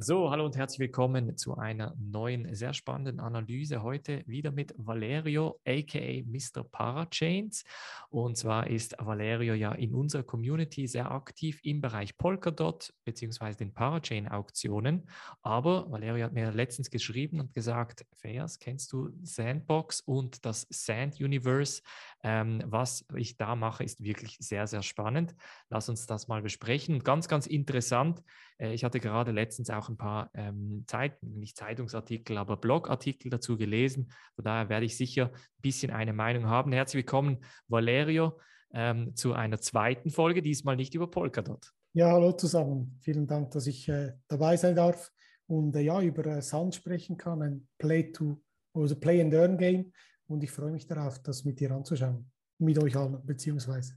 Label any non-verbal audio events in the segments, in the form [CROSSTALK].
So, hallo und herzlich willkommen zu einer neuen, sehr spannenden Analyse. Heute wieder mit Valerio, aka Mr. Parachains. Und zwar ist Valerio ja in unserer Community sehr aktiv im Bereich Polkadot bzw. den Parachain-Auktionen. Aber Valerio hat mir letztens geschrieben und gesagt, Fairs, kennst du Sandbox und das Sand Universe? Ähm, was ich da mache, ist wirklich sehr, sehr spannend. Lass uns das mal besprechen. Ganz, ganz interessant. Äh, ich hatte gerade letztens auch ein paar ähm, Zeit, nicht Zeitungsartikel, aber Blogartikel dazu gelesen. Von daher werde ich sicher ein bisschen eine Meinung haben. Herzlich willkommen, Valerio, ähm, zu einer zweiten Folge, diesmal nicht über Polkadot. Ja, hallo zusammen. Vielen Dank, dass ich äh, dabei sein darf und äh, ja, über äh, Sand sprechen kann, ein Play-to, also Play and Earn Game. Und ich freue mich darauf, das mit dir anzuschauen. Mit euch allen, beziehungsweise.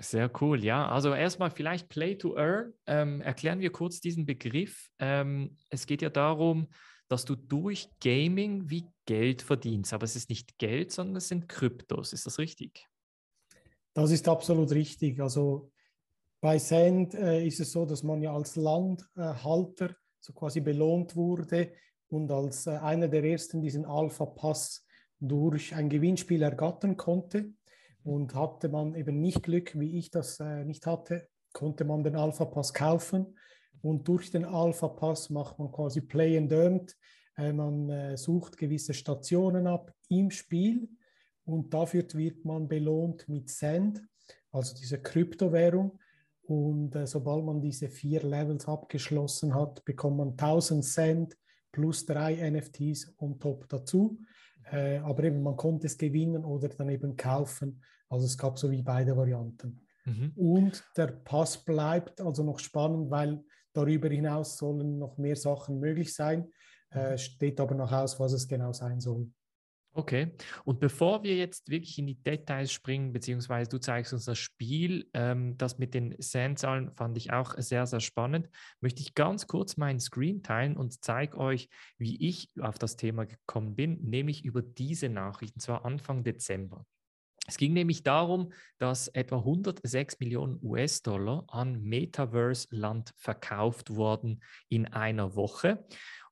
Sehr cool, ja. Also erstmal vielleicht Play to Earn. Ähm, erklären wir kurz diesen Begriff. Ähm, es geht ja darum, dass du durch Gaming wie Geld verdienst. Aber es ist nicht Geld, sondern es sind Kryptos. Ist das richtig? Das ist absolut richtig. Also bei Sand äh, ist es so, dass man ja als Landhalter so quasi belohnt wurde und als äh, einer der ersten diesen Alpha-Pass durch ein Gewinnspiel ergattern konnte. Und hatte man eben nicht Glück, wie ich das äh, nicht hatte, konnte man den Alpha Pass kaufen. Und durch den Alpha Pass macht man quasi Play and Earned. Äh, man äh, sucht gewisse Stationen ab im Spiel und dafür wird man belohnt mit Sand, also diese Kryptowährung. Und äh, sobald man diese vier Levels abgeschlossen hat, bekommt man 1000 Cent plus drei NFTs on top dazu. Äh, aber eben, man konnte es gewinnen oder dann eben kaufen. Also es gab so wie beide Varianten. Mhm. Und der Pass bleibt also noch spannend, weil darüber hinaus sollen noch mehr Sachen möglich sein. Äh, mhm. steht aber noch aus, was es genau sein soll. Okay, und bevor wir jetzt wirklich in die Details springen, beziehungsweise du zeigst uns das Spiel, ähm, das mit den Sandzahlen fand ich auch sehr, sehr spannend, möchte ich ganz kurz meinen Screen teilen und zeige euch, wie ich auf das Thema gekommen bin, nämlich über diese Nachrichten, zwar Anfang Dezember. Es ging nämlich darum, dass etwa 106 Millionen US-Dollar an Metaverse-Land verkauft wurden in einer Woche.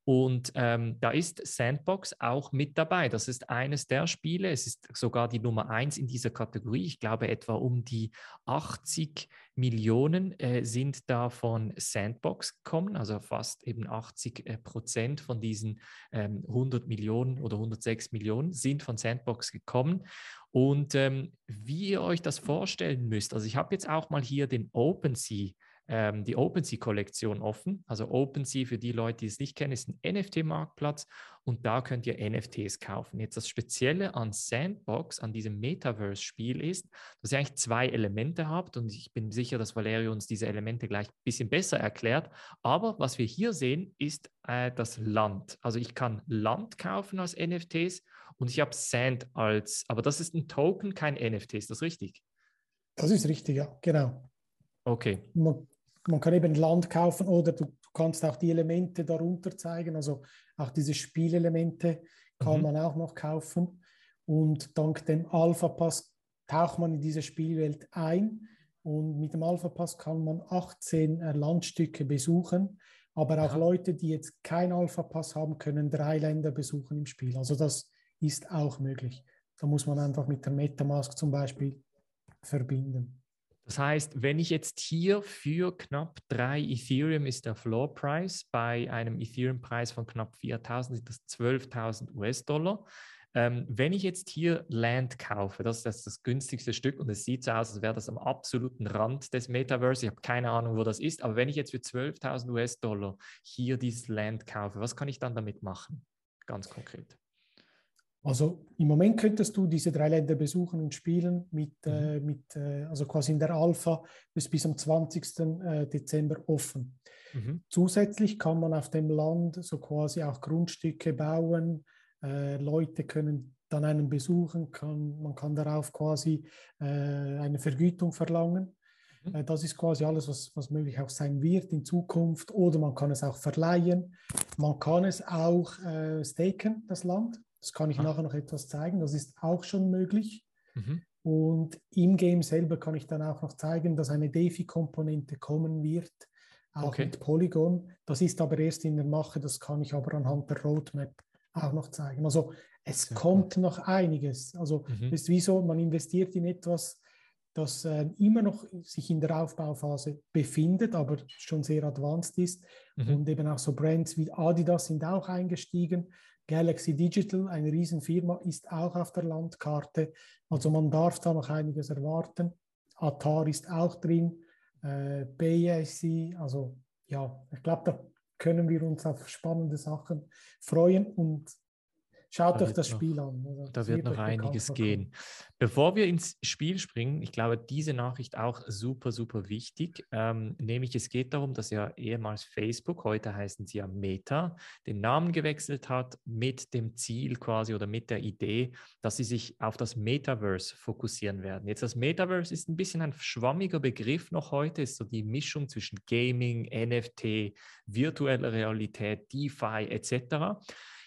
Und ähm, da ist Sandbox auch mit dabei. Das ist eines der Spiele. Es ist sogar die Nummer eins in dieser Kategorie. Ich glaube, etwa um die 80 Millionen äh, sind da von Sandbox gekommen, also fast eben 80 äh, Prozent von diesen ähm, 100 Millionen oder 106 Millionen sind von Sandbox gekommen. Und ähm, wie ihr euch das vorstellen müsst, also ich habe jetzt auch mal hier den OpenSea ähm, die OpenSea-Kollektion offen. Also OpenSea, für die Leute, die es nicht kennen, ist ein NFT-Marktplatz und da könnt ihr NFTs kaufen. Jetzt das Spezielle an Sandbox, an diesem Metaverse-Spiel ist, dass ihr eigentlich zwei Elemente habt und ich bin sicher, dass Valerio uns diese Elemente gleich ein bisschen besser erklärt. Aber was wir hier sehen, ist äh, das Land. Also ich kann Land kaufen als NFTs und ich habe Sand als, aber das ist ein Token, kein NFT, ist das richtig? Das ist richtig, ja, genau. Okay. Man, man kann eben Land kaufen oder du, du, kannst auch die Elemente darunter zeigen. Also auch diese Spielelemente kann mhm. man auch noch kaufen. Und dank dem Alpha Pass taucht man in diese Spielwelt ein. Und mit dem Alpha Pass kann man 18 äh, Landstücke besuchen. Aber auch ja. Leute, die jetzt kein Alpha Pass haben, können drei Länder besuchen im Spiel. Also das ist auch möglich. Da muss man einfach mit der Metamask zum Beispiel verbinden. Das heißt, wenn ich jetzt hier für knapp drei Ethereum ist der Floor Price, bei einem Ethereum-Preis von knapp 4000 sind das 12.000 US-Dollar. Ähm, wenn ich jetzt hier Land kaufe, das ist das, das günstigste Stück und es sieht so aus, als wäre das am absoluten Rand des Metaverse. Ich habe keine Ahnung, wo das ist, aber wenn ich jetzt für 12.000 US-Dollar hier dieses Land kaufe, was kann ich dann damit machen? Ganz konkret. Also im Moment könntest du diese drei Länder besuchen und spielen mit, mhm. äh, mit äh, also quasi in der Alpha bis, bis am 20. Äh, Dezember offen. Mhm. Zusätzlich kann man auf dem Land so quasi auch Grundstücke bauen. Äh, Leute können dann einen besuchen, kann, man kann darauf quasi äh, eine Vergütung verlangen. Mhm. Äh, das ist quasi alles, was, was möglich auch sein wird in Zukunft. Oder man kann es auch verleihen. Man kann es auch staken, das Land. Das kann ich ah. nachher noch etwas zeigen. Das ist auch schon möglich. Mhm. Und im Game selber kann ich dann auch noch zeigen, dass eine DeFi-Komponente kommen wird, auch okay. mit Polygon. Das ist aber erst in der Mache, das kann ich aber anhand der Roadmap auch noch zeigen. Also es Sehr kommt noch einiges. Also mhm. ist wie so, man investiert in etwas, das äh, immer noch sich in der Aufbauphase befindet, aber schon sehr advanced ist. Mhm. Und eben auch so Brands wie Adidas sind auch eingestiegen. Galaxy Digital, eine Riesenfirma, ist auch auf der Landkarte. Also man darf da noch einiges erwarten. Atar ist auch drin, äh, BAC, also ja, ich glaube, da können wir uns auf spannende Sachen freuen und Schaut da euch das noch, Spiel an. Also, da wird noch einiges gehen. Bevor wir ins Spiel springen, ich glaube, diese Nachricht auch super, super wichtig. Ähm, nämlich es geht darum, dass ja ehemals Facebook, heute heißen sie ja Meta, den Namen gewechselt hat mit dem Ziel quasi oder mit der Idee, dass sie sich auf das Metaverse fokussieren werden. Jetzt das Metaverse ist ein bisschen ein schwammiger Begriff noch heute, ist so die Mischung zwischen Gaming, NFT, virtueller Realität, DeFi etc.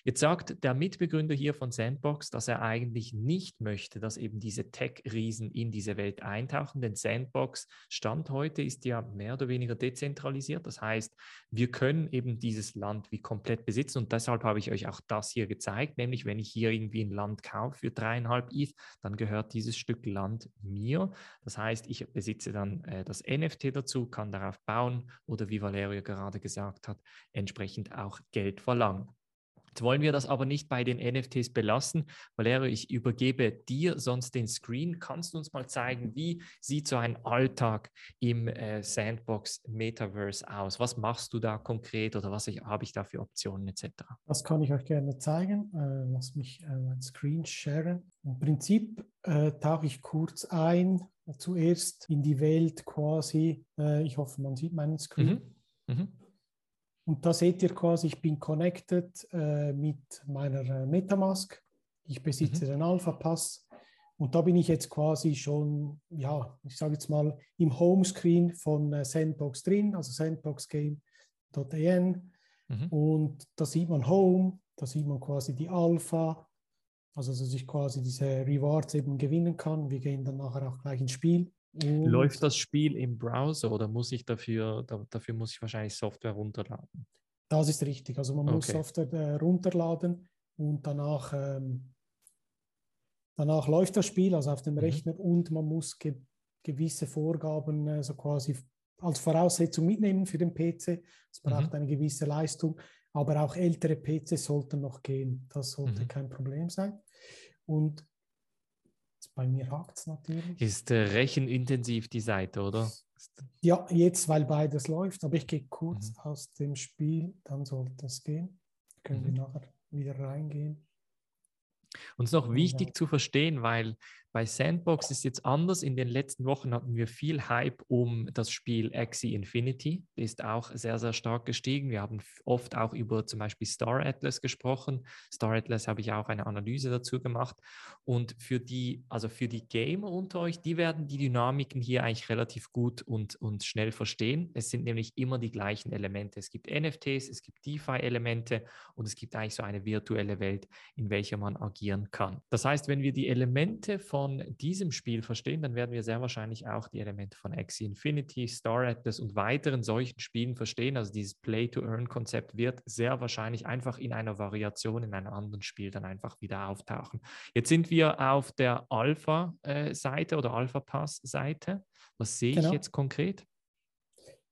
Jetzt sagt der Mitbegründer hier von Sandbox, dass er eigentlich nicht möchte, dass eben diese Tech-Riesen in diese Welt eintauchen, denn Sandbox Stand heute ist ja mehr oder weniger dezentralisiert. Das heißt, wir können eben dieses Land wie komplett besitzen und deshalb habe ich euch auch das hier gezeigt, nämlich wenn ich hier irgendwie ein Land kaufe für dreieinhalb ETH, dann gehört dieses Stück Land mir. Das heißt, ich besitze dann äh, das NFT dazu, kann darauf bauen oder wie Valerio gerade gesagt hat, entsprechend auch Geld verlangen. Jetzt wollen wir das aber nicht bei den NFTs belassen. Valerio, ich übergebe dir sonst den Screen. Kannst du uns mal zeigen, wie sieht so ein Alltag im äh, Sandbox Metaverse aus? Was machst du da konkret oder was habe ich da für Optionen etc.? Das kann ich euch gerne zeigen. Äh, lass mich äh, mein Screen sharen. Im Prinzip äh, tauche ich kurz ein, zuerst in die Welt quasi. Äh, ich hoffe, man sieht meinen Screen. Mhm. Mhm. Und da seht ihr quasi, ich bin connected äh, mit meiner äh, Metamask. Ich besitze mhm. den Alpha-Pass. Und da bin ich jetzt quasi schon, ja, ich sage jetzt mal, im Homescreen von äh, Sandbox drin, also sandboxgame.en. Mhm. Und da sieht man Home, da sieht man quasi die Alpha, also dass ich quasi diese Rewards eben gewinnen kann. Wir gehen dann nachher auch gleich ins Spiel. Und Läuft das Spiel im Browser oder muss ich dafür, dafür muss ich wahrscheinlich Software runterladen? Das ist richtig. Also man okay. muss Software äh, runterladen und danach, ähm, danach läuft das Spiel, also auf dem mhm. Rechner und man muss ge gewisse Vorgaben äh, so quasi als Voraussetzung mitnehmen für den PC. Es braucht mhm. eine gewisse Leistung, aber auch ältere PCs sollten noch gehen. Das sollte mhm. kein Problem sein. Und bei mir hakt es natürlich. Ist äh, rechenintensiv die Seite, oder? Ja, jetzt, weil beides läuft, aber ich gehe kurz mhm. aus dem Spiel, dann sollte es gehen. Können mhm. wir nachher wieder reingehen. Uns noch wichtig ja. zu verstehen, weil bei Sandbox ist jetzt anders. In den letzten Wochen hatten wir viel Hype um das Spiel Axie Infinity. Das ist auch sehr, sehr stark gestiegen. Wir haben oft auch über zum Beispiel Star Atlas gesprochen. Star Atlas habe ich auch eine Analyse dazu gemacht. Und für die, also für die Gamer unter euch, die werden die Dynamiken hier eigentlich relativ gut und, und schnell verstehen. Es sind nämlich immer die gleichen Elemente. Es gibt NFTs, es gibt DeFi-Elemente und es gibt eigentlich so eine virtuelle Welt, in welcher man agieren kann. Das heißt, wenn wir die Elemente von von diesem Spiel verstehen, dann werden wir sehr wahrscheinlich auch die Elemente von Axie Infinity, Star Atlas und weiteren solchen Spielen verstehen. Also dieses Play-to-Earn-Konzept wird sehr wahrscheinlich einfach in einer Variation in einem anderen Spiel dann einfach wieder auftauchen. Jetzt sind wir auf der Alpha-Seite oder Alpha-Pass-Seite. Was sehe genau. ich jetzt konkret?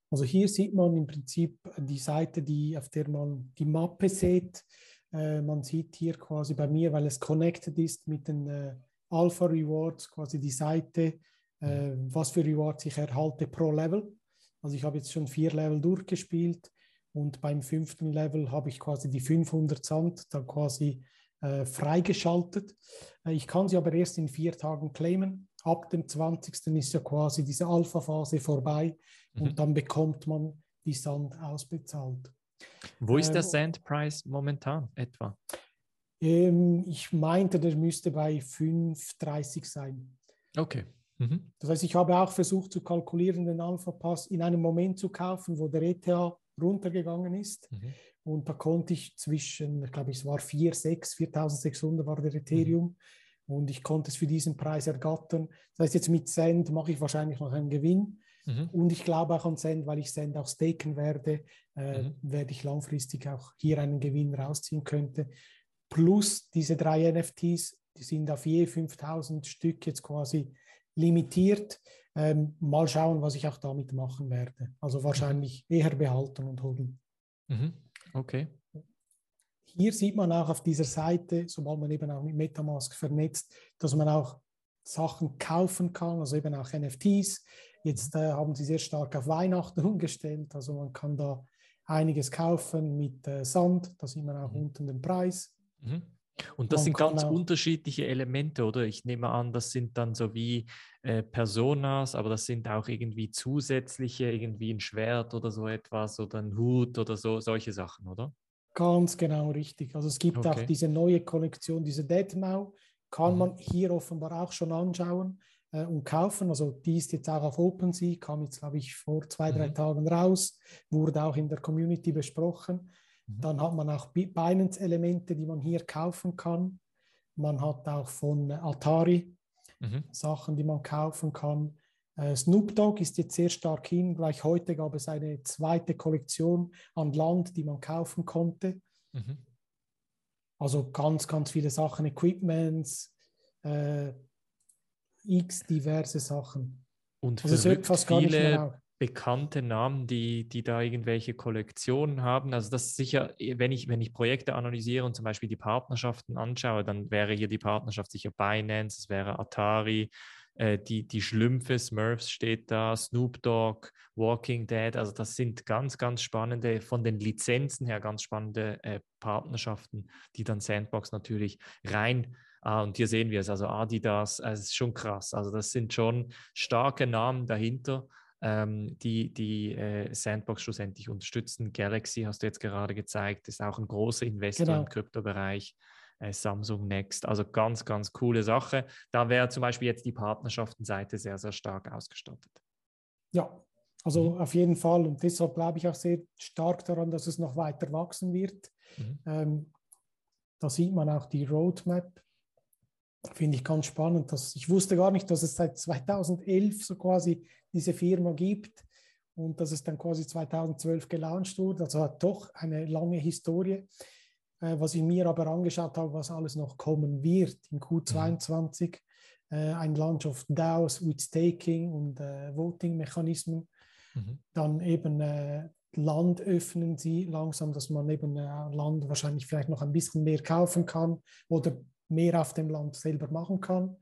Also hier sieht man im Prinzip die Seite, die, auf der man die Mappe sieht. Äh, man sieht hier quasi bei mir, weil es connected ist mit den äh, Alpha Rewards, quasi die Seite, äh, was für Rewards ich erhalte pro Level. Also ich habe jetzt schon vier Level durchgespielt und beim fünften Level habe ich quasi die 500 Sand dann quasi äh, freigeschaltet. Äh, ich kann sie aber erst in vier Tagen claimen. Ab dem 20. ist ja quasi diese Alpha-Phase vorbei mhm. und dann bekommt man die Sand ausbezahlt. Wo ist der ähm, Sandpreis momentan etwa? Ähm, ich meinte, der müsste bei 5,30 sein. Okay. Mhm. Das heißt, ich habe auch versucht zu kalkulieren, den Alpha-Pass in einem Moment zu kaufen, wo der ETH runtergegangen ist. Mhm. Und da konnte ich zwischen, ich glaube, es war 4, 6, 4600 war der Ethereum. Mhm. und ich konnte es für diesen Preis ergattern. Das heißt, jetzt mit Send mache ich wahrscheinlich noch einen Gewinn. Mhm. Und ich glaube auch an Send, weil ich Send auch staken werde, äh, mhm. werde ich langfristig auch hier einen Gewinn rausziehen könnte. Plus diese drei NFTs, die sind auf je 5000 Stück jetzt quasi limitiert. Ähm, mal schauen, was ich auch damit machen werde. Also wahrscheinlich eher behalten und holen. Mhm. Okay. Hier sieht man auch auf dieser Seite, sobald man eben auch mit Metamask vernetzt, dass man auch Sachen kaufen kann, also eben auch NFTs. Jetzt äh, haben sie sehr stark auf Weihnachten [LAUGHS] umgestellt, also man kann da einiges kaufen mit äh, Sand, da sieht man auch mhm. unten den Preis. Mhm. Und das Man sind ganz unterschiedliche Elemente, oder? Ich nehme an, das sind dann so wie äh, Personas, aber das sind auch irgendwie zusätzliche, irgendwie ein Schwert oder so etwas oder ein Hut oder so, solche Sachen, oder? Ganz genau richtig. Also es gibt okay. auch diese neue Kollektion, diese Deadmau, kann mhm. man hier offenbar auch schon anschauen äh, und kaufen. Also die ist jetzt auch auf OpenSea, kam jetzt, glaube ich, vor zwei, drei mhm. Tagen raus, wurde auch in der Community besprochen. Mhm. Dann hat man auch Binance-Elemente, die man hier kaufen kann. Man hat auch von Atari mhm. Sachen, die man kaufen kann. Äh, Snoop Dogg ist jetzt sehr stark hin. Gleich heute gab es eine zweite Kollektion an Land, die man kaufen konnte. Mhm. Also ganz, ganz viele Sachen, Equipments, äh, x diverse Sachen. Und also für fast bekannte Namen, die, die da irgendwelche Kollektionen haben. Also das ist sicher, wenn ich, wenn ich Projekte analysiere und zum Beispiel die Partnerschaften anschaue, dann wäre hier die Partnerschaft sicher Binance, es wäre Atari, äh, die, die Schlümpfe, Smurfs steht da, Snoop Dogg, Walking Dead. Also das sind ganz, ganz spannende, von den Lizenzen her ganz spannende äh, Partnerschaften, die dann Sandbox natürlich rein Ah, und hier sehen wir es, also Adidas, es ist schon krass. Also das sind schon starke Namen dahinter ähm, die, die äh, Sandbox schlussendlich unterstützen. Galaxy hast du jetzt gerade gezeigt, ist auch ein großer Investor genau. im Kryptobereich. Äh, Samsung Next, also ganz, ganz coole Sache. Da wäre zum Beispiel jetzt die Partnerschaftenseite sehr, sehr stark ausgestattet. Ja, also mhm. auf jeden Fall. Und deshalb glaube ich auch sehr stark daran, dass es noch weiter wachsen wird. Mhm. Ähm, da sieht man auch die Roadmap Finde ich ganz spannend. Dass, ich wusste gar nicht, dass es seit 2011 so quasi diese Firma gibt und dass es dann quasi 2012 gelauncht wurde. Also hat doch eine lange Historie. Äh, was ich mir aber angeschaut habe, was alles noch kommen wird in Q22. Mhm. Äh, ein Launch of DAOs with Staking und äh, Voting-Mechanismen. Mhm. Dann eben Land öffnen sie langsam, dass man eben Land wahrscheinlich vielleicht noch ein bisschen mehr kaufen kann oder mehr auf dem Land selber machen kann.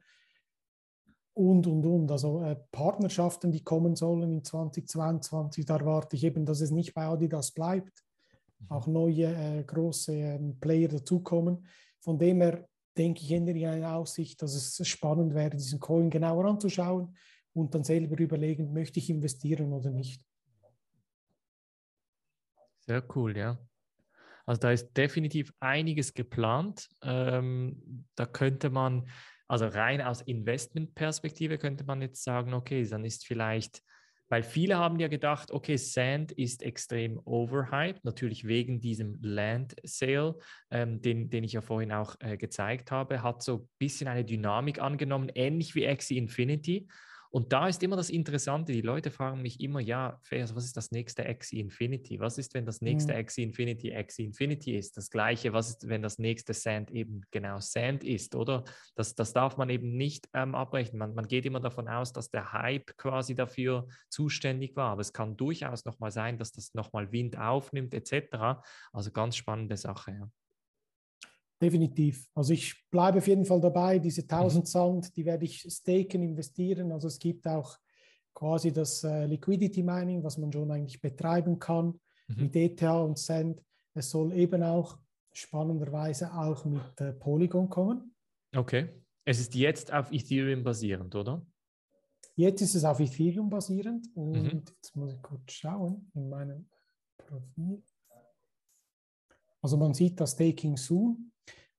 Und, und, und. Also äh, Partnerschaften, die kommen sollen in 2022, da erwarte ich eben, dass es nicht bei Adidas bleibt, mhm. auch neue äh, große äh, Player dazukommen. Von dem her denke ich in eine Aussicht, dass es spannend wäre, diesen Coin genauer anzuschauen und dann selber überlegen, möchte ich investieren oder nicht. Sehr cool, ja. Also da ist definitiv einiges geplant. Ähm, da könnte man, also rein aus Investmentperspektive könnte man jetzt sagen, okay, dann ist vielleicht, weil viele haben ja gedacht, okay, Sand ist extrem overhyped, natürlich wegen diesem Land Sale, ähm, den, den ich ja vorhin auch äh, gezeigt habe, hat so ein bisschen eine Dynamik angenommen, ähnlich wie Axie Infinity. Und da ist immer das Interessante, die Leute fragen mich immer, ja, was ist das nächste Axie Infinity? Was ist, wenn das nächste mhm. Axie Infinity Axie Infinity ist? Das gleiche, was ist, wenn das nächste Sand eben genau Sand ist, oder? Das, das darf man eben nicht ähm, abbrechen. Man, man geht immer davon aus, dass der Hype quasi dafür zuständig war. Aber es kann durchaus nochmal sein, dass das nochmal Wind aufnimmt, etc. Also ganz spannende Sache, ja. Definitiv. Also ich bleibe auf jeden Fall dabei. Diese 1000 mhm. Sand, die werde ich staken, investieren. Also es gibt auch quasi das äh, Liquidity Mining, was man schon eigentlich betreiben kann mhm. mit ETH und Sand. Es soll eben auch spannenderweise auch mit äh, Polygon kommen. Okay. Es ist jetzt auf Ethereum basierend, oder? Jetzt ist es auf Ethereum basierend und mhm. jetzt muss ich kurz schauen in meinem Profil. Also man sieht das Staking Soon.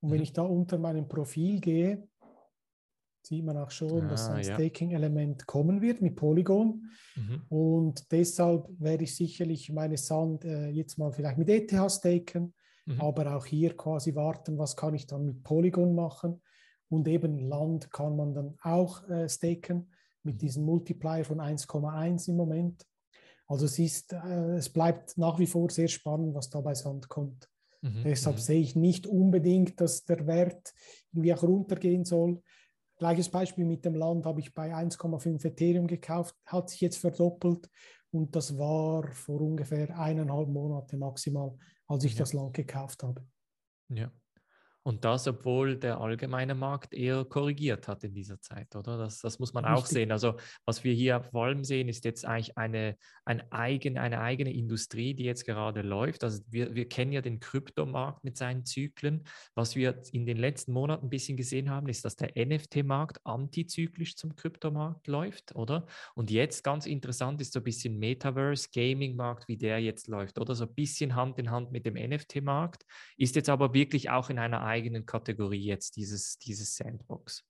Und wenn mhm. ich da unter meinem Profil gehe, sieht man auch schon, ah, dass ein ja. Staking-Element kommen wird mit Polygon. Mhm. Und deshalb werde ich sicherlich meine Sand äh, jetzt mal vielleicht mit ETH staken, mhm. aber auch hier quasi warten, was kann ich dann mit Polygon machen. Und eben Land kann man dann auch äh, staken mit diesem Multiplier von 1,1 im Moment. Also es, ist, äh, es bleibt nach wie vor sehr spannend, was da bei Sand kommt. Mhm, Deshalb mhm. sehe ich nicht unbedingt, dass der Wert irgendwie auch runtergehen soll. Gleiches Beispiel mit dem Land habe ich bei 1,5 Ethereum gekauft, hat sich jetzt verdoppelt und das war vor ungefähr eineinhalb Monate maximal, als ich ja. das Land gekauft habe. Ja. Und das, obwohl der allgemeine Markt eher korrigiert hat in dieser Zeit, oder? Das, das muss man Richtig. auch sehen. Also was wir hier vor allem sehen, ist jetzt eigentlich eine, ein eigen, eine eigene Industrie, die jetzt gerade läuft. Also wir, wir kennen ja den Kryptomarkt mit seinen Zyklen. Was wir in den letzten Monaten ein bisschen gesehen haben, ist, dass der NFT-Markt antizyklisch zum Kryptomarkt läuft, oder? Und jetzt ganz interessant ist so ein bisschen Metaverse, Gaming-Markt, wie der jetzt läuft, oder? So ein bisschen Hand in Hand mit dem NFT-Markt, ist jetzt aber wirklich auch in einer eigenen Kategorie jetzt, dieses, dieses Sandbox.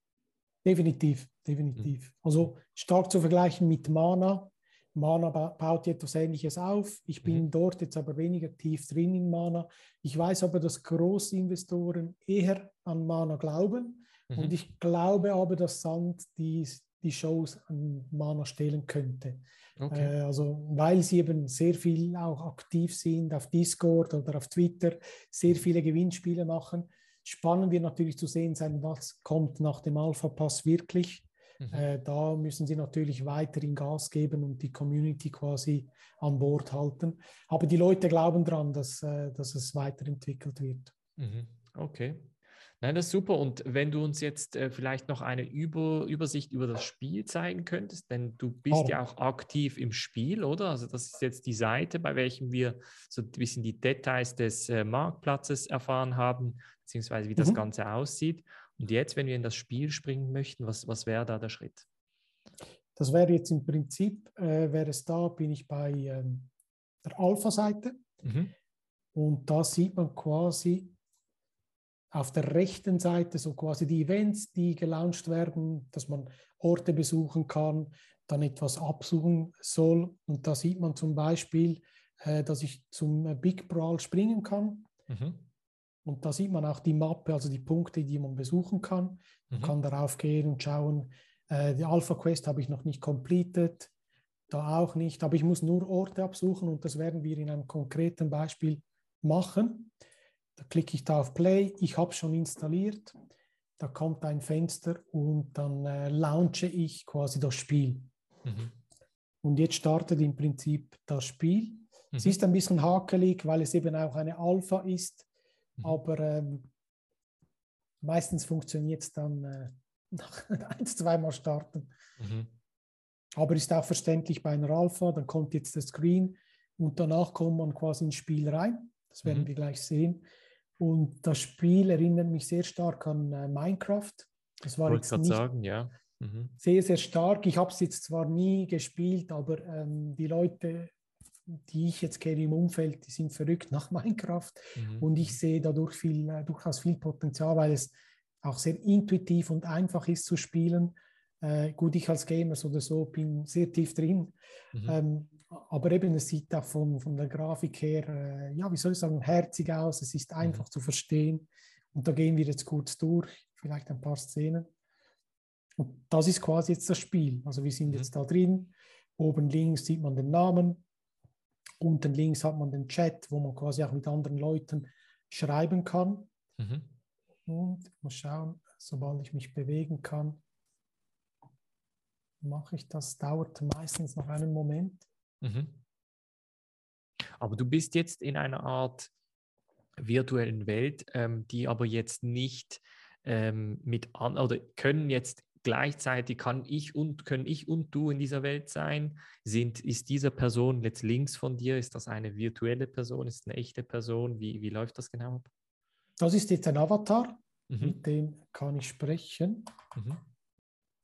Definitiv, definitiv. Mhm. Also stark zu vergleichen mit Mana. Mana baut etwas Ähnliches auf. Ich bin mhm. dort jetzt aber weniger tief drin in Mana. Ich weiß aber, dass Großinvestoren eher an Mana glauben. Mhm. Und ich glaube aber, dass Sand die, die Shows an Mana stellen könnte. Okay. Äh, also weil sie eben sehr viel auch aktiv sind auf Discord oder auf Twitter, sehr mhm. viele Gewinnspiele machen. Spannend wird natürlich zu sehen sein, was kommt nach dem Alpha-Pass wirklich. Mhm. Äh, da müssen sie natürlich weiterhin Gas geben und die Community quasi an Bord halten. Aber die Leute glauben daran, dass, äh, dass es weiterentwickelt wird. Mhm. Okay. Nein, das ist super. Und wenn du uns jetzt äh, vielleicht noch eine Über Übersicht über das Spiel zeigen könntest, denn du bist oh. ja auch aktiv im Spiel, oder? Also das ist jetzt die Seite, bei welchem wir so ein bisschen die Details des äh, Marktplatzes erfahren haben beziehungsweise wie das mhm. Ganze aussieht. Und jetzt, wenn wir in das Spiel springen möchten, was, was wäre da der Schritt? Das wäre jetzt im Prinzip, äh, wäre es da, bin ich bei ähm, der Alpha-Seite. Mhm. Und da sieht man quasi auf der rechten Seite so quasi die Events, die gelauncht werden, dass man Orte besuchen kann, dann etwas absuchen soll. Und da sieht man zum Beispiel, äh, dass ich zum Big Brawl springen kann. Mhm. Und da sieht man auch die Mappe, also die Punkte, die man besuchen kann. Man mhm. kann darauf gehen und schauen. Äh, die Alpha Quest habe ich noch nicht completed, da auch nicht, aber ich muss nur Orte absuchen und das werden wir in einem konkreten Beispiel machen. Da klicke ich da auf Play, ich habe schon installiert. Da kommt ein Fenster und dann äh, launche ich quasi das Spiel. Mhm. Und jetzt startet im Prinzip das Spiel. Mhm. Es ist ein bisschen hakelig, weil es eben auch eine Alpha ist. Mhm. Aber ähm, meistens funktioniert es dann äh, [LAUGHS] nach ein, zweimal starten. Mhm. Aber ist auch verständlich bei einer Alpha, dann kommt jetzt der Screen und danach kommt man quasi ins Spiel rein. Das werden mhm. wir gleich sehen. Und das Spiel erinnert mich sehr stark an äh, Minecraft. Das war Wollte jetzt nicht sagen, ja. Mhm. Sehr, sehr stark. Ich habe es jetzt zwar nie gespielt, aber ähm, die Leute die ich jetzt kenne im Umfeld, die sind verrückt nach [LAUGHS] Minecraft mhm. und ich sehe dadurch viel, äh, durchaus viel Potenzial, weil es auch sehr intuitiv und einfach ist zu spielen. Äh, gut, ich als Gamer oder so bin sehr tief drin, mhm. ähm, aber eben es sieht auch von, von der Grafik her, äh, ja, wie soll ich sagen, herzig aus, es ist mhm. einfach mhm. zu verstehen und da gehen wir jetzt kurz durch, vielleicht ein paar Szenen. Und das ist quasi jetzt das Spiel. Also wir sind mhm. jetzt da drin. Oben links sieht man den Namen, Unten links hat man den Chat, wo man quasi auch mit anderen Leuten schreiben kann. Mhm. Und ich muss schauen, sobald ich mich bewegen kann, mache ich das. Dauert meistens noch einen Moment. Mhm. Aber du bist jetzt in einer Art virtuellen Welt, ähm, die aber jetzt nicht ähm, mit an oder können jetzt gleichzeitig kann ich und können ich und du in dieser Welt sein? Sind, ist diese Person jetzt links von dir? Ist das eine virtuelle Person? Ist eine echte Person? Wie, wie läuft das genau ab? Das ist jetzt ein Avatar, mhm. mit dem kann ich sprechen. Mhm.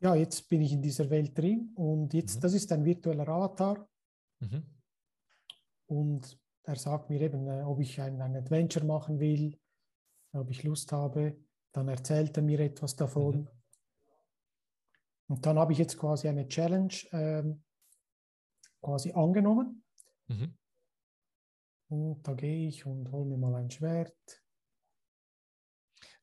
Ja, jetzt bin ich in dieser Welt drin und jetzt, mhm. das ist ein virtueller Avatar. Mhm. Und er sagt mir eben, äh, ob ich ein, ein Adventure machen will, ob ich Lust habe. Dann erzählt er mir etwas davon. Und dann habe ich jetzt quasi eine Challenge ähm, quasi angenommen. Mhm. Und da gehe ich und hole mir mal ein Schwert.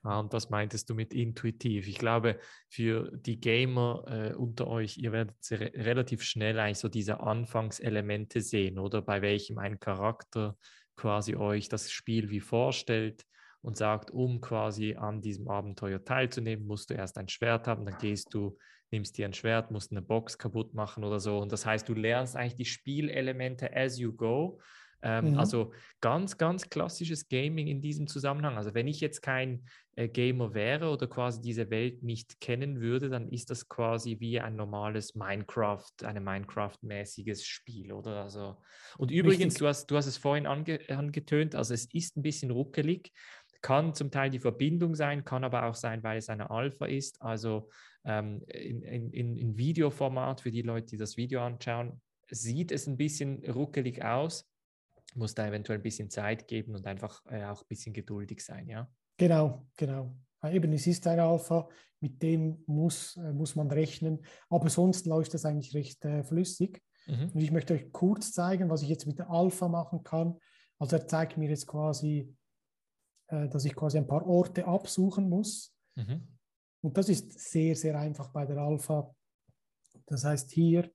Ah, und was meintest du mit intuitiv? Ich glaube, für die Gamer äh, unter euch, ihr werdet re relativ schnell eigentlich so diese Anfangselemente sehen, oder bei welchem ein Charakter quasi euch das Spiel wie vorstellt und sagt, um quasi an diesem Abenteuer teilzunehmen, musst du erst ein Schwert haben, dann gehst du, nimmst dir ein Schwert, musst eine Box kaputt machen oder so. Und das heißt, du lernst eigentlich die Spielelemente as you go ähm, mhm. Also ganz, ganz klassisches Gaming in diesem Zusammenhang. Also wenn ich jetzt kein äh, Gamer wäre oder quasi diese Welt nicht kennen würde, dann ist das quasi wie ein normales Minecraft, ein Minecraft-mäßiges Spiel, oder? Also, und übrigens, du hast, du hast es vorhin ange, angetönt, also es ist ein bisschen ruckelig. Kann zum Teil die Verbindung sein, kann aber auch sein, weil es eine Alpha ist. Also ähm, in, in, in Videoformat für die Leute, die das Video anschauen, sieht es ein bisschen ruckelig aus muss da eventuell ein bisschen Zeit geben und einfach äh, auch ein bisschen geduldig sein, ja? Genau, genau. Eben, es ist ein Alpha, mit dem muss, äh, muss man rechnen, aber sonst läuft das eigentlich recht äh, flüssig. Mhm. Und ich möchte euch kurz zeigen, was ich jetzt mit der Alpha machen kann. Also er zeigt mir jetzt quasi, dass ich quasi ein paar Orte absuchen muss. Mhm. Und das ist sehr, sehr einfach bei der Alpha. Das heißt, hier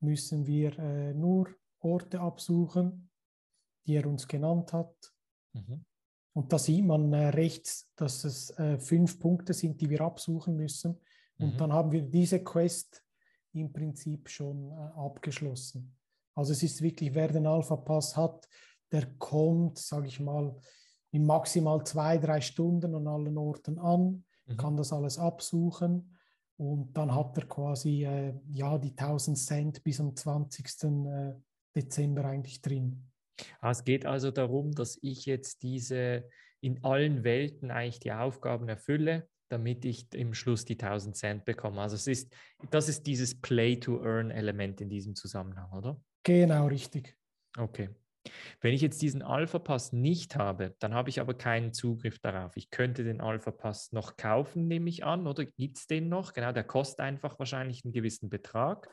müssen wir äh, nur Orte absuchen die er uns genannt hat. Mhm. Und da sieht man äh, rechts, dass es äh, fünf Punkte sind, die wir absuchen müssen. Und mhm. dann haben wir diese Quest im Prinzip schon äh, abgeschlossen. Also es ist wirklich, wer den Alpha-Pass hat, der kommt, sage ich mal, in maximal zwei, drei Stunden an allen Orten an, mhm. kann das alles absuchen und dann hat er quasi äh, ja, die 1000 Cent bis am 20. Äh, Dezember eigentlich drin. Ah, es geht also darum, dass ich jetzt diese in allen Welten eigentlich die Aufgaben erfülle, damit ich im Schluss die 1000 Cent bekomme. Also es ist, das ist dieses Play-to-Earn-Element in diesem Zusammenhang, oder? Genau, richtig. Okay. Wenn ich jetzt diesen Alpha-Pass nicht habe, dann habe ich aber keinen Zugriff darauf. Ich könnte den Alpha-Pass noch kaufen, nehme ich an, oder gibt es den noch? Genau, der kostet einfach wahrscheinlich einen gewissen Betrag.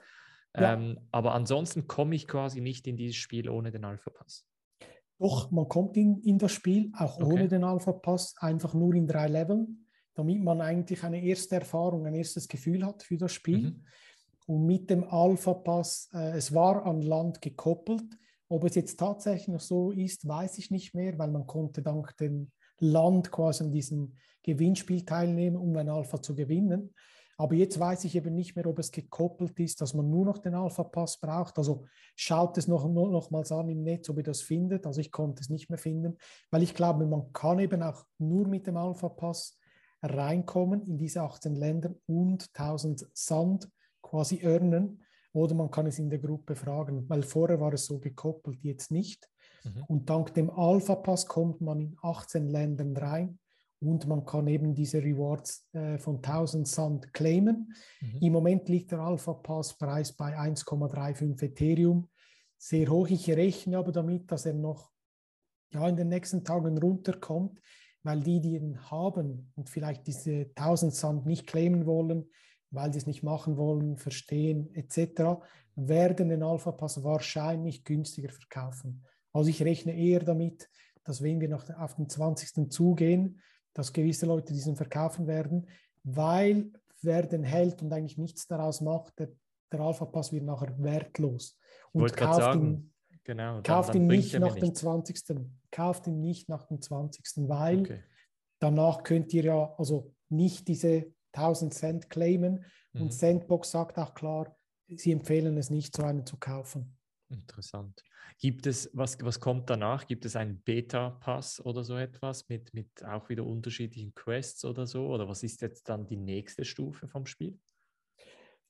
Ja. Ähm, aber ansonsten komme ich quasi nicht in dieses Spiel ohne den Alpha-Pass. Doch, man kommt in, in das Spiel auch okay. ohne den Alpha-Pass, einfach nur in drei Leveln, damit man eigentlich eine erste Erfahrung, ein erstes Gefühl hat für das Spiel. Mhm. Und mit dem Alpha-Pass, äh, es war an Land gekoppelt. Ob es jetzt tatsächlich noch so ist, weiß ich nicht mehr, weil man konnte dank dem Land quasi an diesem Gewinnspiel teilnehmen, um ein Alpha zu gewinnen. Aber jetzt weiß ich eben nicht mehr, ob es gekoppelt ist, dass man nur noch den Alpha-Pass braucht. Also schaut es noch, noch, nochmals an im Netz, ob ihr das findet. Also ich konnte es nicht mehr finden, weil ich glaube, man kann eben auch nur mit dem Alpha-Pass reinkommen in diese 18 Länder und 1000 Sand quasi earnen. Oder man kann es in der Gruppe fragen, weil vorher war es so gekoppelt, jetzt nicht. Mhm. Und dank dem Alpha-Pass kommt man in 18 Ländern rein und man kann eben diese Rewards äh, von 1000 Sand claimen. Mhm. Im Moment liegt der Alpha Pass Preis bei 1,35 Ethereum. Sehr hoch. Ich rechne aber damit, dass er noch ja, in den nächsten Tagen runterkommt, weil die, die ihn haben und vielleicht diese 1000 Sand nicht claimen wollen, weil sie es nicht machen wollen, verstehen etc., werden den Alpha Pass wahrscheinlich günstiger verkaufen. Also ich rechne eher damit, dass wenn wir nach, auf den 20. zugehen, dass gewisse Leute diesen verkaufen werden, weil wer den hält und eigentlich nichts daraus macht, der, der Alpha-Pass wird nachher wertlos. Und kauft sagen, ihn, genau, dann, kauft dann ihn nicht nach dem 20. Kauft ihn nicht nach dem 20. Weil okay. danach könnt ihr ja also nicht diese 1000 Cent claimen. Mhm. Und Sandbox sagt auch klar, sie empfehlen es nicht, so einen zu kaufen. Interessant. Gibt es, was, was kommt danach? Gibt es einen Beta-Pass oder so etwas mit, mit auch wieder unterschiedlichen Quests oder so? Oder was ist jetzt dann die nächste Stufe vom Spiel?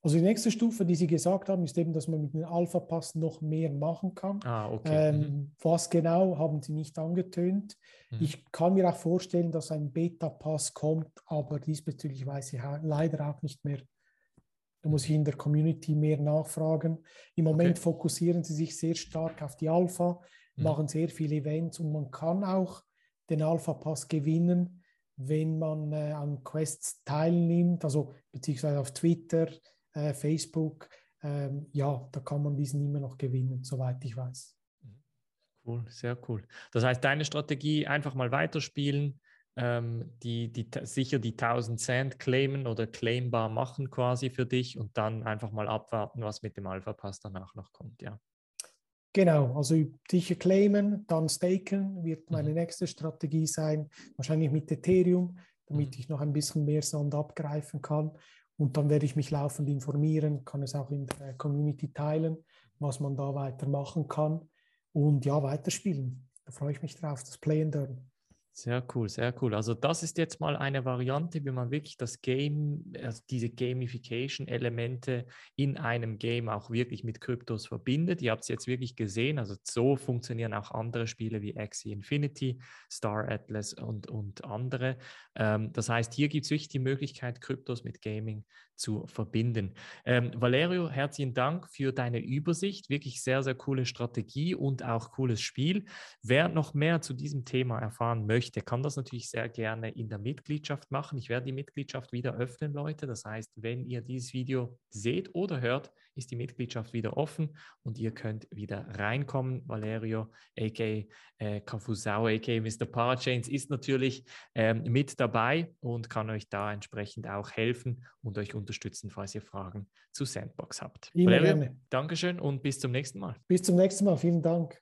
Also die nächste Stufe, die Sie gesagt haben, ist eben, dass man mit dem Alpha-Pass noch mehr machen kann. Ah, okay. Ähm, mhm. Was genau, haben Sie nicht angetönt. Mhm. Ich kann mir auch vorstellen, dass ein Beta-Pass kommt, aber diesbezüglich weiß ich leider auch nicht mehr da muss ich in der Community mehr nachfragen. Im Moment okay. fokussieren sie sich sehr stark auf die Alpha, mhm. machen sehr viele Events und man kann auch den Alpha-Pass gewinnen, wenn man äh, an Quests teilnimmt, also beziehungsweise auf Twitter, äh, Facebook. Ähm, ja, da kann man diesen immer noch gewinnen, soweit ich weiß. Cool, sehr cool. Das heißt, deine Strategie einfach mal weiterspielen, ähm, die, die sicher die 1000 Cent claimen oder claimbar machen quasi für dich und dann einfach mal abwarten, was mit dem Alpha Pass danach noch kommt, ja. Genau, also sicher claimen, dann staken wird meine mhm. nächste Strategie sein, wahrscheinlich mit Ethereum, damit mhm. ich noch ein bisschen mehr Sand abgreifen kann. Und dann werde ich mich laufend informieren, kann es auch in der Community teilen, was man da weitermachen kann und ja, weiterspielen. Da freue ich mich drauf, das Play and Learn. Sehr cool, sehr cool. Also das ist jetzt mal eine Variante, wie man wirklich das Game, also diese Gamification-Elemente in einem Game auch wirklich mit Kryptos verbindet. Ihr habt es jetzt wirklich gesehen, also so funktionieren auch andere Spiele wie Axie Infinity, Star Atlas und, und andere. Ähm, das heißt, hier gibt es wirklich die Möglichkeit, Kryptos mit Gaming zu verbinden. Ähm, Valerio, herzlichen Dank für deine Übersicht. Wirklich sehr, sehr coole Strategie und auch cooles Spiel. Wer noch mehr zu diesem Thema erfahren möchte, kann das natürlich sehr gerne in der Mitgliedschaft machen. Ich werde die Mitgliedschaft wieder öffnen, Leute. Das heißt, wenn ihr dieses Video seht oder hört, ist die Mitgliedschaft wieder offen und ihr könnt wieder reinkommen. Valerio, a.k.a. Äh, Kafusao, a.k.a. Mr. Parachains, ist natürlich ähm, mit dabei und kann euch da entsprechend auch helfen und euch unterstützen, falls ihr Fragen zu Sandbox habt. Immer Valerio, gerne. Dankeschön und bis zum nächsten Mal. Bis zum nächsten Mal. Vielen Dank.